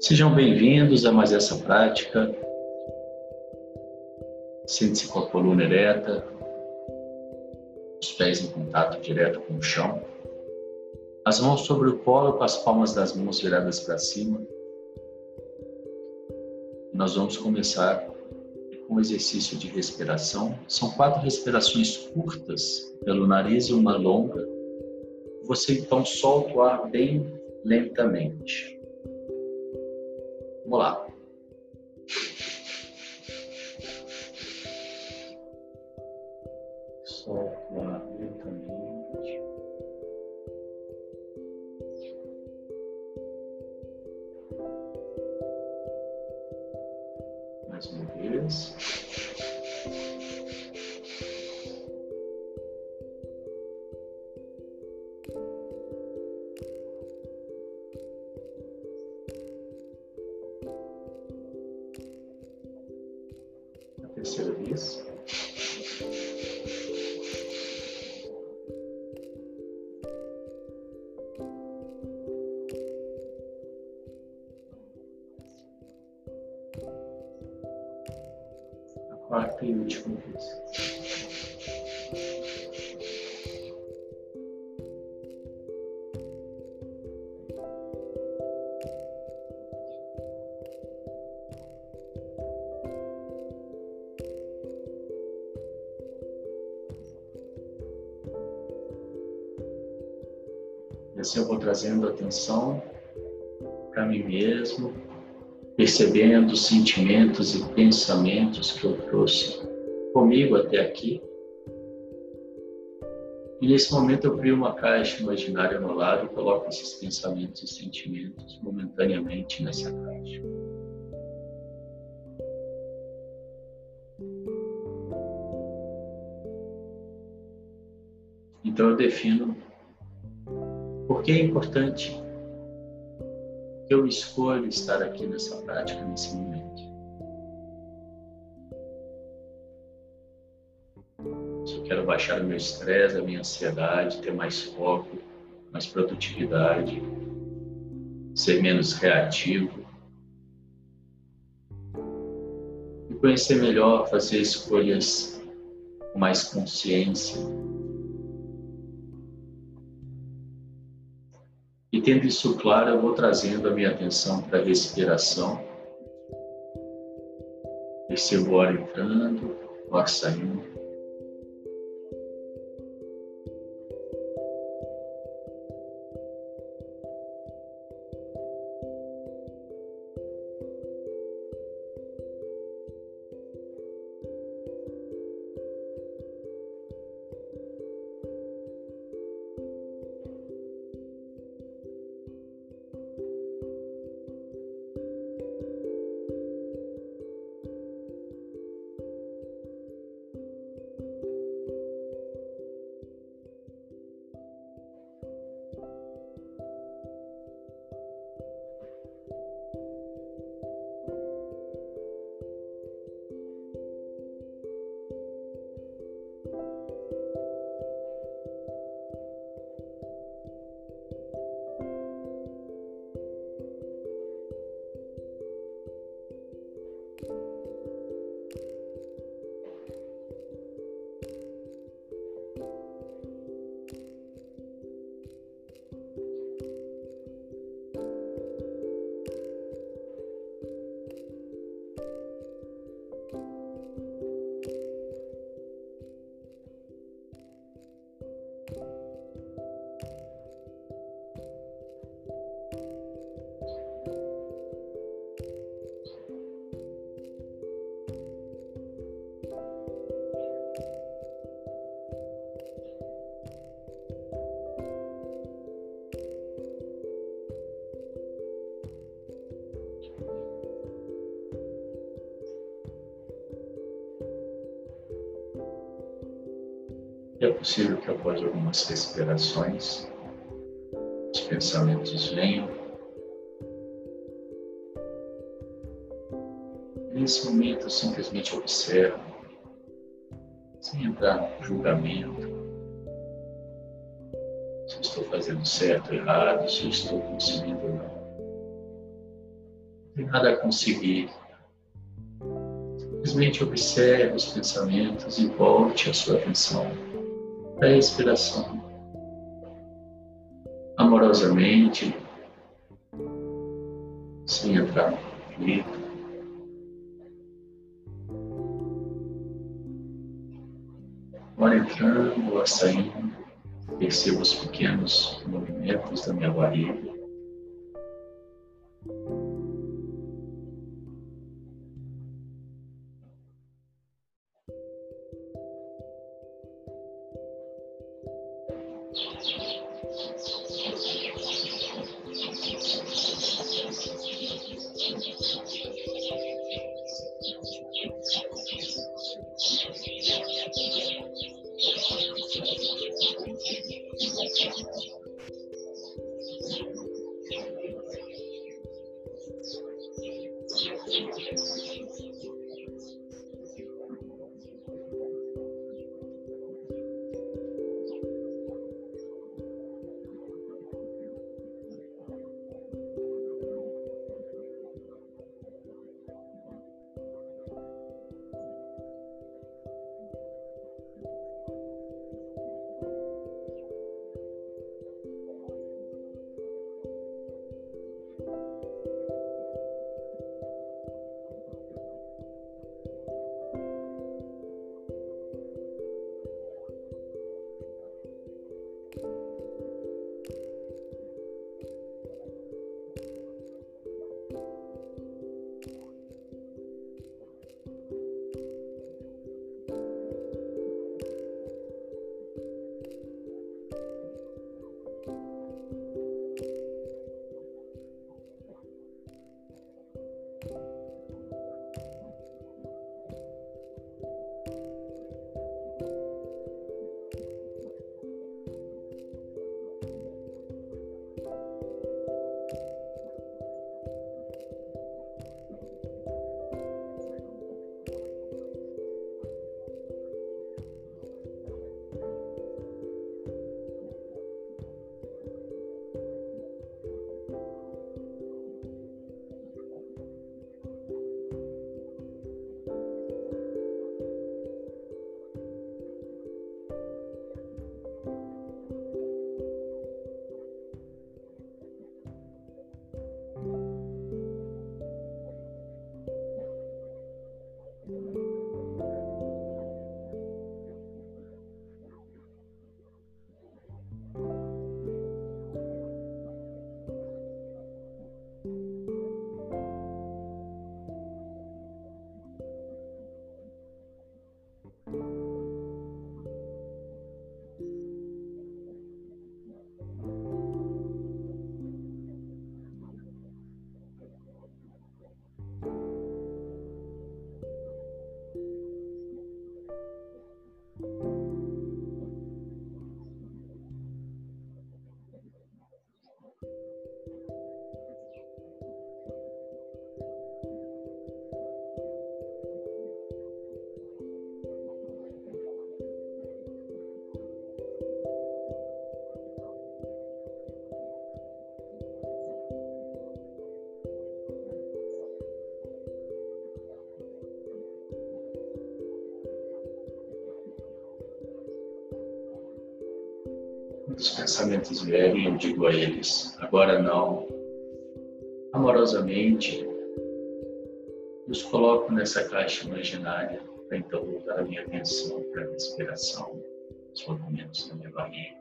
Sejam bem-vindos a mais essa prática. Sente-se com a coluna ereta, os pés em contato direto com o chão, as mãos sobre o colo com as palmas das mãos viradas para cima. Nós vamos começar o exercício de respiração. São quatro respirações curtas pelo nariz e uma longa. Você então solta o ar bem lentamente. Vamos lá. Vez. A quarta e última vez. Trazendo atenção para mim mesmo, percebendo os sentimentos e pensamentos que eu trouxe comigo até aqui. E nesse momento eu crio uma caixa imaginária no lado e coloco esses pensamentos e sentimentos momentaneamente nessa caixa. Então eu defino por que é importante que eu escolha estar aqui nessa prática, nesse momento? Se eu quero baixar o meu estresse, a minha ansiedade, ter mais foco, mais produtividade, ser menos reativo, me conhecer melhor, fazer escolhas com mais consciência, tendo isso claro, eu vou trazendo a minha atenção para a respiração. Percebo o ar entrando, o ar saindo. É possível que após algumas respirações, os pensamentos venham. Nesse momento, simplesmente observo sem entrar no julgamento. Se estou fazendo certo ou errado, se estou conseguindo ou não. Não tem nada a conseguir. Simplesmente observe os pensamentos e volte a sua atenção para a respiração. Amorosamente, sem entrar no conflito. Ora entrando, ora saindo, perceba os pequenos movimentos da minha barriga. Jesus. Pensamentos vierem, eu digo a eles, agora não. Amorosamente, os coloco nessa caixa imaginária para então voltar a minha atenção para a respiração, os movimentos da minha barriga.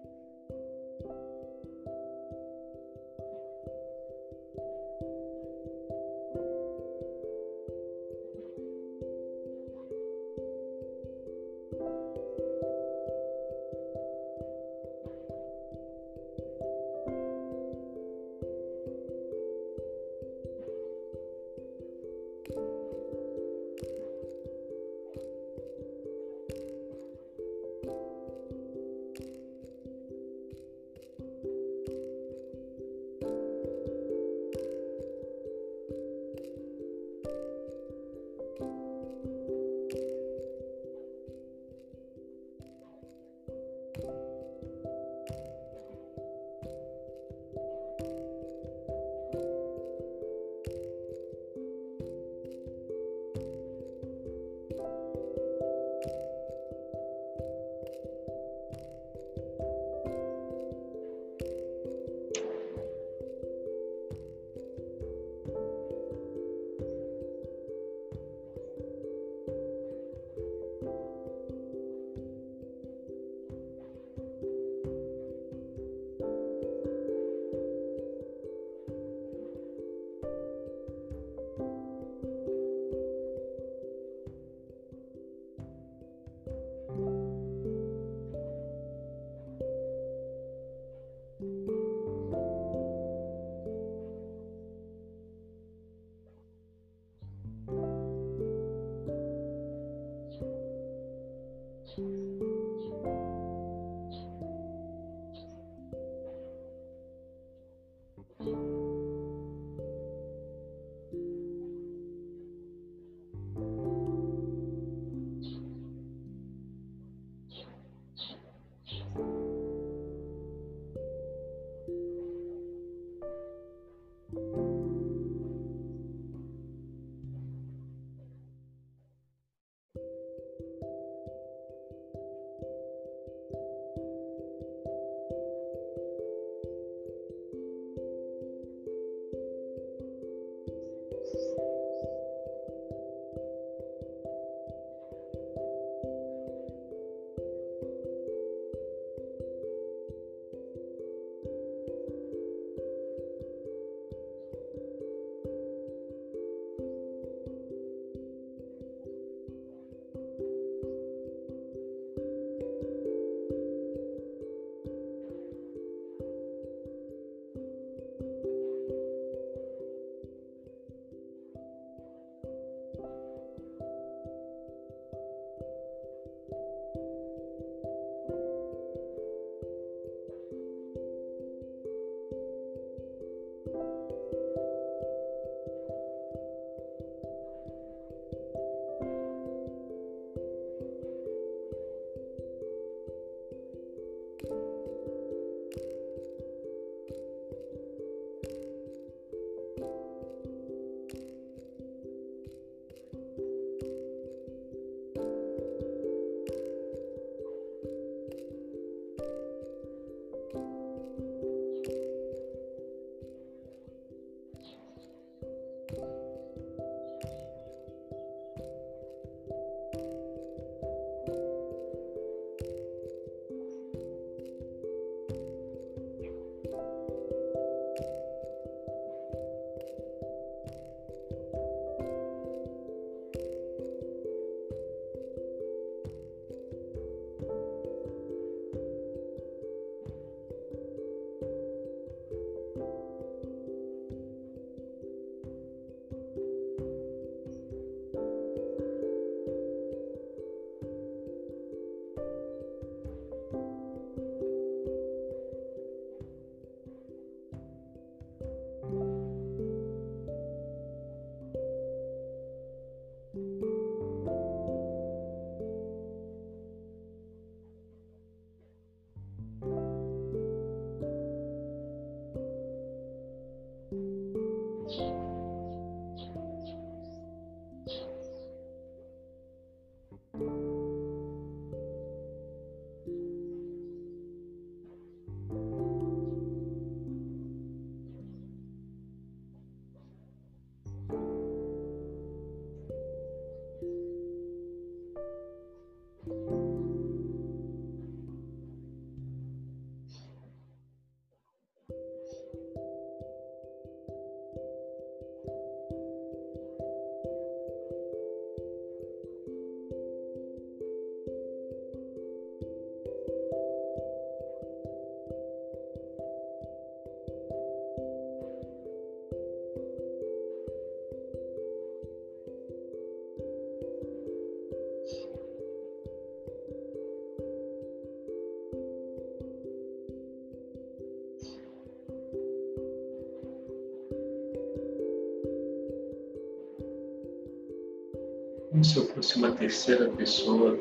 Se eu fosse uma terceira pessoa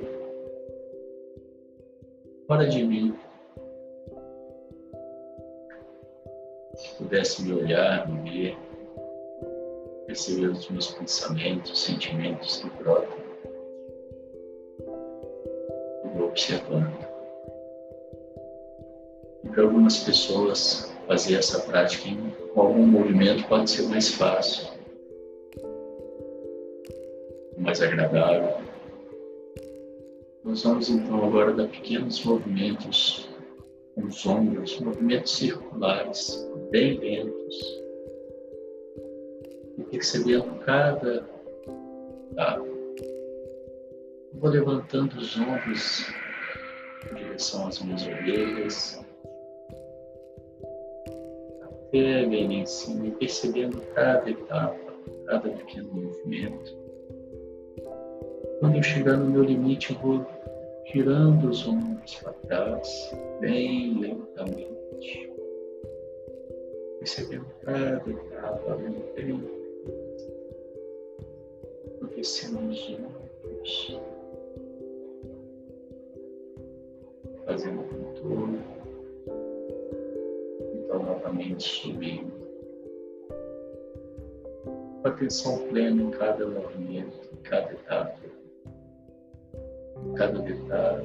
fora de mim. Que pudesse me olhar, me ver, perceber os meus pensamentos, sentimentos que brotam. E vou observando. E para algumas pessoas, fazer essa prática em, algum movimento pode ser mais fácil agradável. Nós vamos então agora dar pequenos movimentos com os ombros, movimentos circulares, bem lentos, e percebendo cada etapa. Vou levantando os ombros em direção às minhas orelhas, até bem em cima, e percebendo cada etapa, cada pequeno movimento. Quando eu chegar no meu limite, eu vou girando os ombros para trás, bem lentamente, percebendo cada etapa do tempo, aquecendo os ombros, fazendo contorno, então novamente subindo, atenção plena em cada movimento, em cada etapa because of his uh,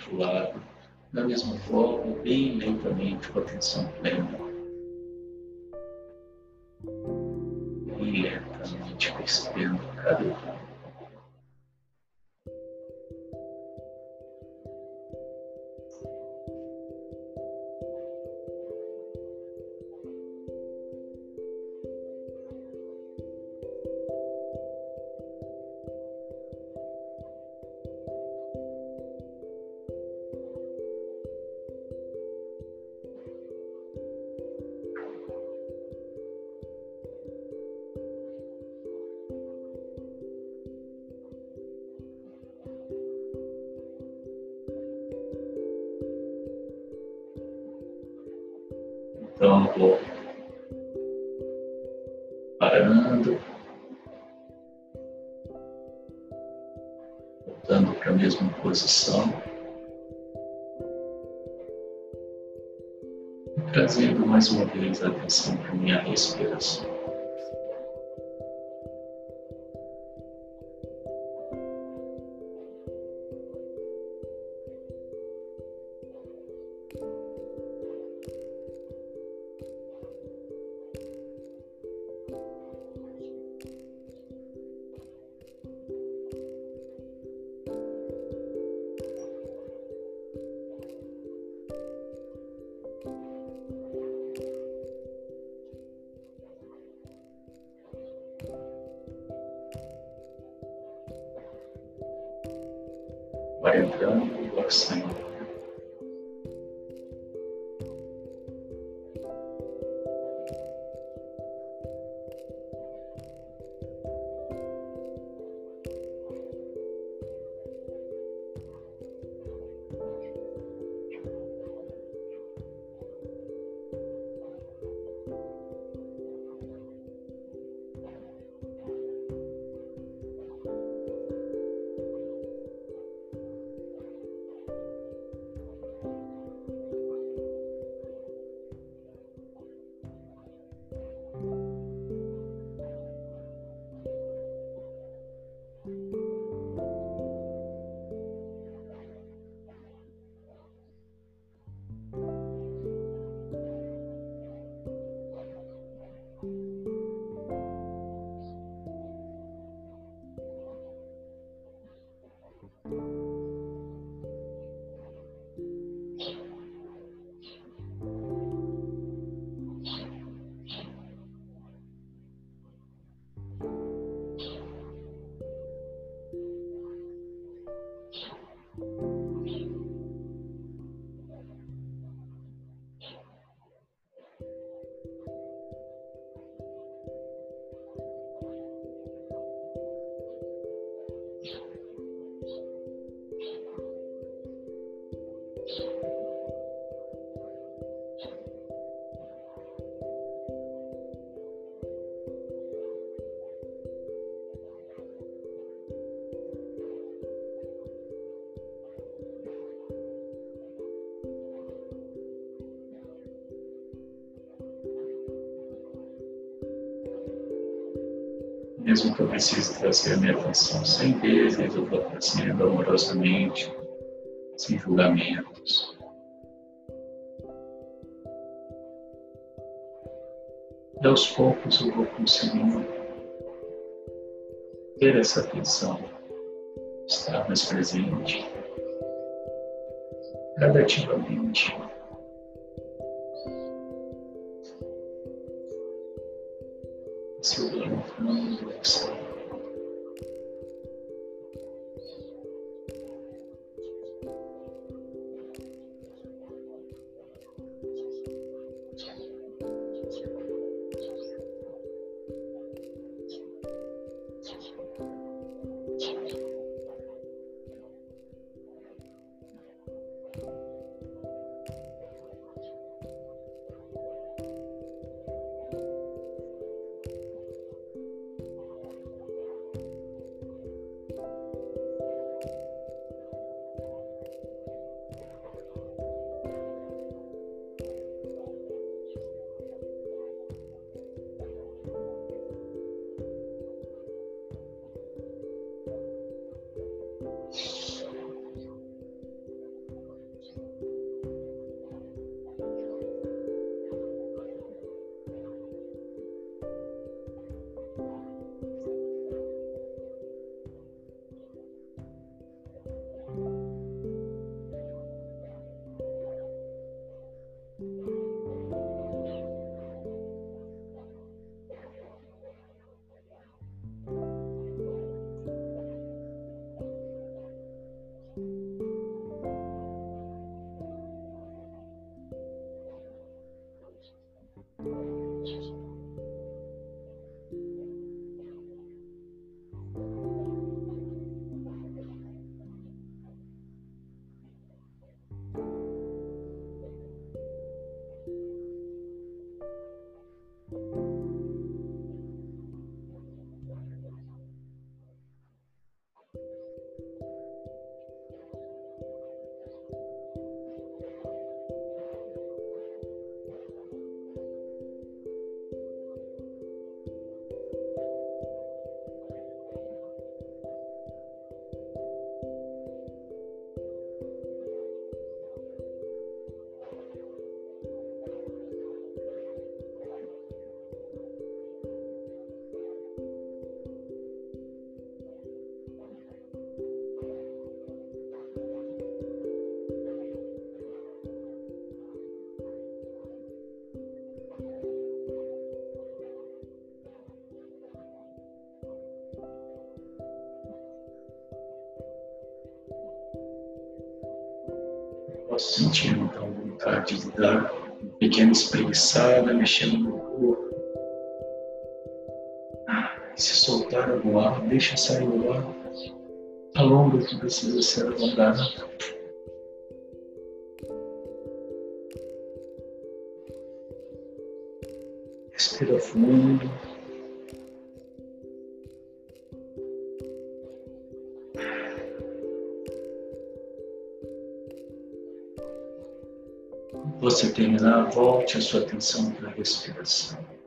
outro lado, da mesma forma, bem lentamente, com atenção plena. Então, vou parando, voltando para a mesma posição, trazendo mais uma vez a atenção para a minha respiração. Vai entrando e vai saindo. Mesmo que eu precise trazer a minha atenção sem vezes, eu vou trazendo amorosamente, sem julgamentos. E aos poucos eu vou conseguindo ter essa atenção, estar mais presente, gradativamente. Bye. Posso sentir então vontade de dar uma pequena espreguiçada, mexendo no corpo. Se soltar algum ar, deixa sair o ar. Alonga o que precisa ser alongado. Respira fundo. Você terminar, volte a sua atenção para a respiração.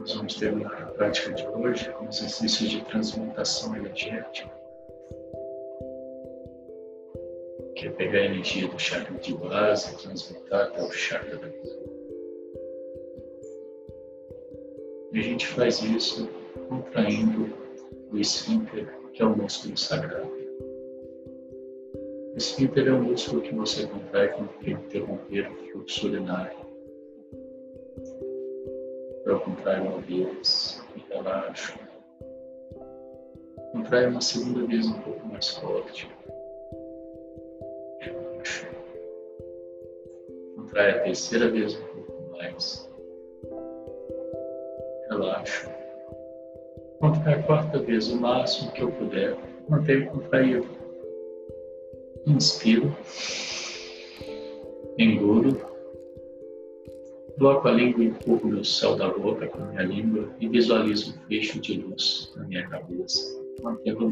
Nós vamos terminar a prática de hoje com exercícios de transmutação energética, que é pegar a energia do chakra de base e transmutar até o chakra da coroa. E a gente faz isso contraindo o esfíncter, que é o músculo sagrado. O esfíncter é um músculo que você contrai para interromper o fluxo urinário para contrair uma vez e relaxo. Contrai uma segunda vez um pouco mais forte. Relaxo. Contrai a terceira vez um pouco mais. Relaxo. Contrai a quarta vez o máximo que eu puder. Mantenho contraído. Inspiro. Engulo Coloco a língua e empurro no céu da boca com minha língua e visualizo um fecho de luz na minha cabeça, mantendo o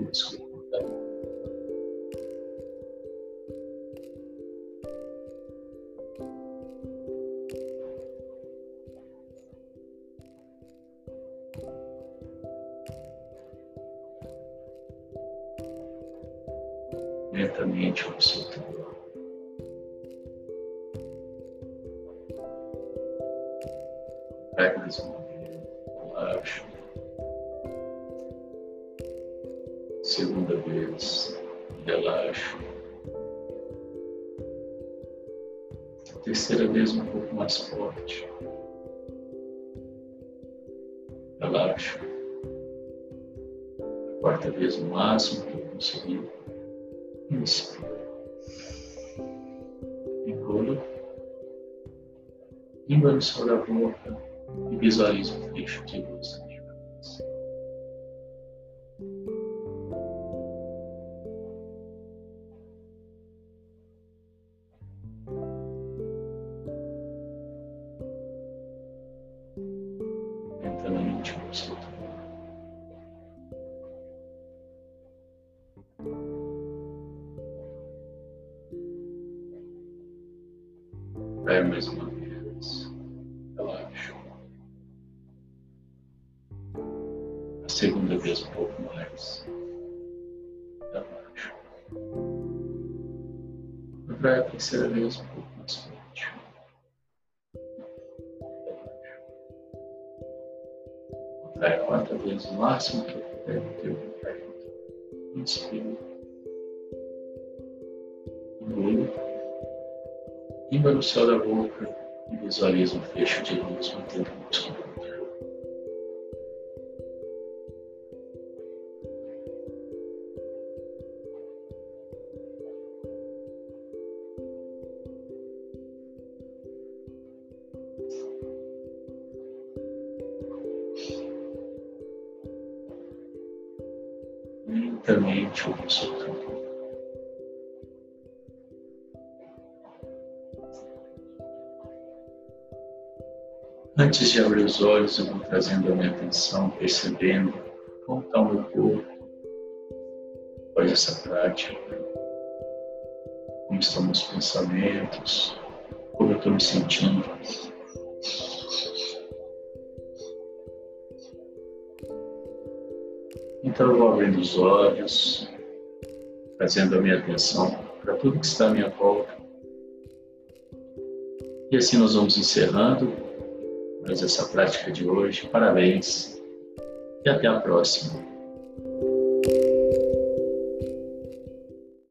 vez o máximo que eu conseguir. Inspira. Engula. Língua no céu boca e visualize um fecho de luz mais uma vez. Relaxa. A segunda vez um pouco mais. Relaxa. Vai a terceira vez um pouco mais forte. Relaxa. Vai a quarta vez o máximo que eu puder o contraído. Inspira. Língua no céu da boca e visualiza um fecho de luz mantendo o músculo controle. Lentamente eu vou Antes de abrir os olhos, eu vou trazendo a minha atenção, percebendo como está o meu corpo após essa prática, como estão meus pensamentos, como eu estou me sentindo. Então eu vou abrindo os olhos, trazendo a minha atenção para tudo que está à minha volta. E assim nós vamos encerrando essa prática de hoje. Parabéns e até a próxima.